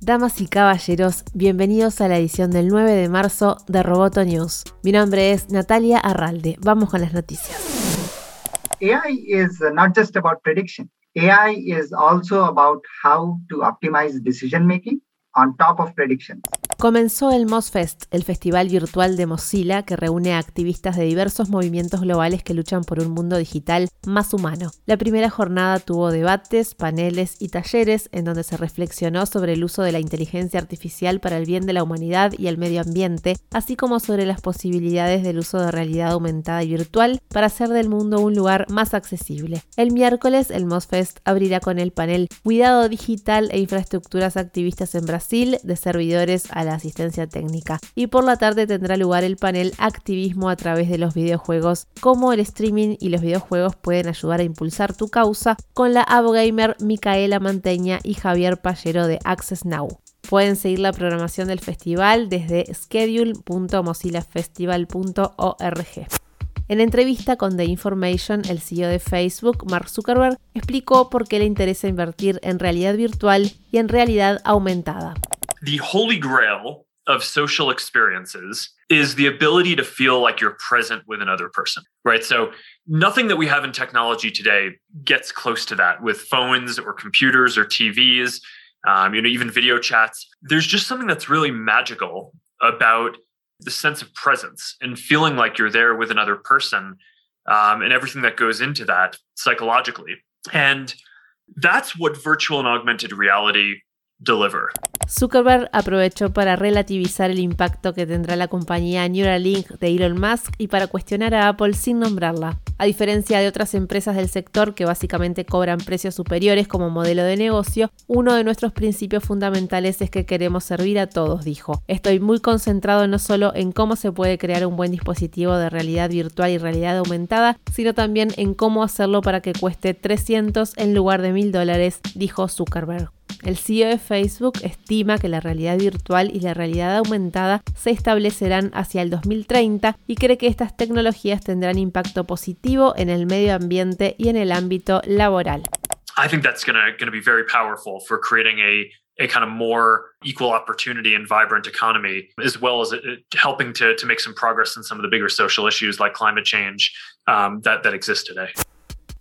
Damas y caballeros, bienvenidos a la edición del 9 de marzo de Roboto News. Mi nombre es Natalia Arralde. Vamos con las noticias. AI is not just about prediction. AI is also about how to optimize decision making on top of predictions. Comenzó el MozFest, el festival virtual de Mozilla que reúne a activistas de diversos movimientos globales que luchan por un mundo digital más humano. La primera jornada tuvo debates, paneles y talleres en donde se reflexionó sobre el uso de la inteligencia artificial para el bien de la humanidad y el medio ambiente, así como sobre las posibilidades del uso de realidad aumentada y virtual para hacer del mundo un lugar más accesible. El miércoles, el MozFest abrirá con el panel Cuidado digital e infraestructuras activistas en Brasil de servidores a la asistencia técnica. Y por la tarde tendrá lugar el panel Activismo a través de los videojuegos, cómo el streaming y los videojuegos pueden ayudar a impulsar tu causa, con la abogamer Micaela Manteña y Javier Pallero de Access Now. Pueden seguir la programación del festival desde schedule.mozillafestival.org. En entrevista con The Information, el CEO de Facebook, Mark Zuckerberg, explicó por qué le interesa invertir en realidad virtual y en realidad aumentada. The holy grail of social experiences is the ability to feel like you're present with another person, right? So nothing that we have in technology today gets close to that with phones or computers or TVs, um, you know, even video chats. There's just something that's really magical about the sense of presence and feeling like you're there with another person um, and everything that goes into that psychologically. And that's what virtual and augmented reality deliver. Zuckerberg aprovechó para relativizar el impacto que tendrá la compañía Neuralink de Elon Musk y para cuestionar a Apple sin nombrarla. A diferencia de otras empresas del sector que básicamente cobran precios superiores como modelo de negocio, uno de nuestros principios fundamentales es que queremos servir a todos, dijo. Estoy muy concentrado no solo en cómo se puede crear un buen dispositivo de realidad virtual y realidad aumentada, sino también en cómo hacerlo para que cueste 300 en lugar de 1000 dólares, dijo Zuckerberg. El CEO de Facebook estima que la realidad virtual y la realidad aumentada se establecerán hacia el 2030 y cree que estas tecnologías tendrán impacto positivo en el medio ambiente y en el ámbito laboral. I think that's going to be very powerful for creating a a kind of more equal opportunity and vibrant economy, as well as it, it helping to, to make some progress in some of the bigger social issues like climate change um, that, that exist today.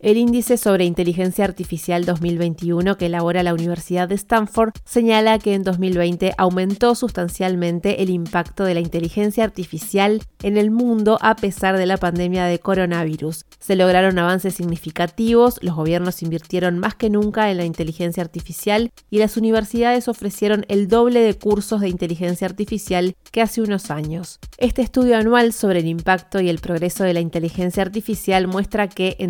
El índice sobre inteligencia artificial 2021 que elabora la Universidad de Stanford señala que en 2020 aumentó sustancialmente el impacto de la inteligencia artificial en el mundo a pesar de la pandemia de coronavirus. Se lograron avances significativos, los gobiernos invirtieron más que nunca en la inteligencia artificial y las universidades ofrecieron el doble de cursos de inteligencia artificial que hace unos años. Este estudio anual sobre el impacto y el progreso de la inteligencia artificial muestra que en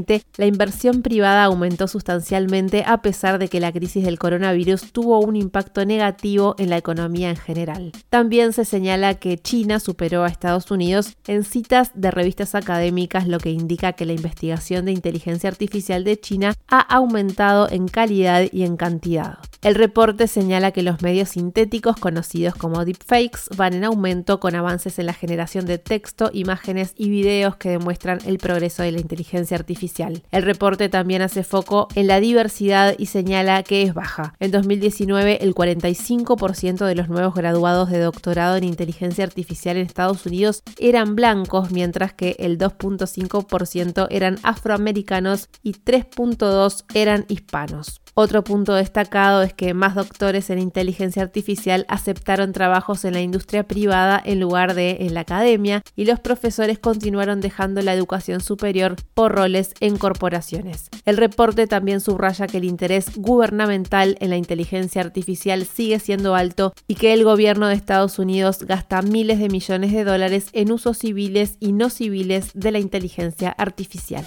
2020 la inversión privada aumentó sustancialmente a pesar de que la crisis del coronavirus tuvo un impacto negativo en la economía en general. También se señala que China superó a Estados Unidos en citas de revistas académicas, lo que indica que la investigación de inteligencia artificial de China ha aumentado en calidad y en cantidad. El reporte señala que los medios sintéticos conocidos como deepfakes van en aumento con avances en la generación de texto, imágenes y videos que demuestran el progreso de la inteligencia artificial. El reporte también hace foco en la diversidad y señala que es baja. En 2019, el 45% de los nuevos graduados de doctorado en inteligencia artificial en Estados Unidos eran blancos, mientras que el 2.5% eran afroamericanos y 3.2% eran hispanos. Otro punto destacado es que más doctores en inteligencia artificial aceptaron trabajos en la industria privada en lugar de en la academia y los profesores continuaron dejando la educación superior por roles en corporaciones. El reporte también subraya que el interés gubernamental en la inteligencia artificial sigue siendo alto y que el gobierno de Estados Unidos gasta miles de millones de dólares en usos civiles y no civiles de la inteligencia artificial.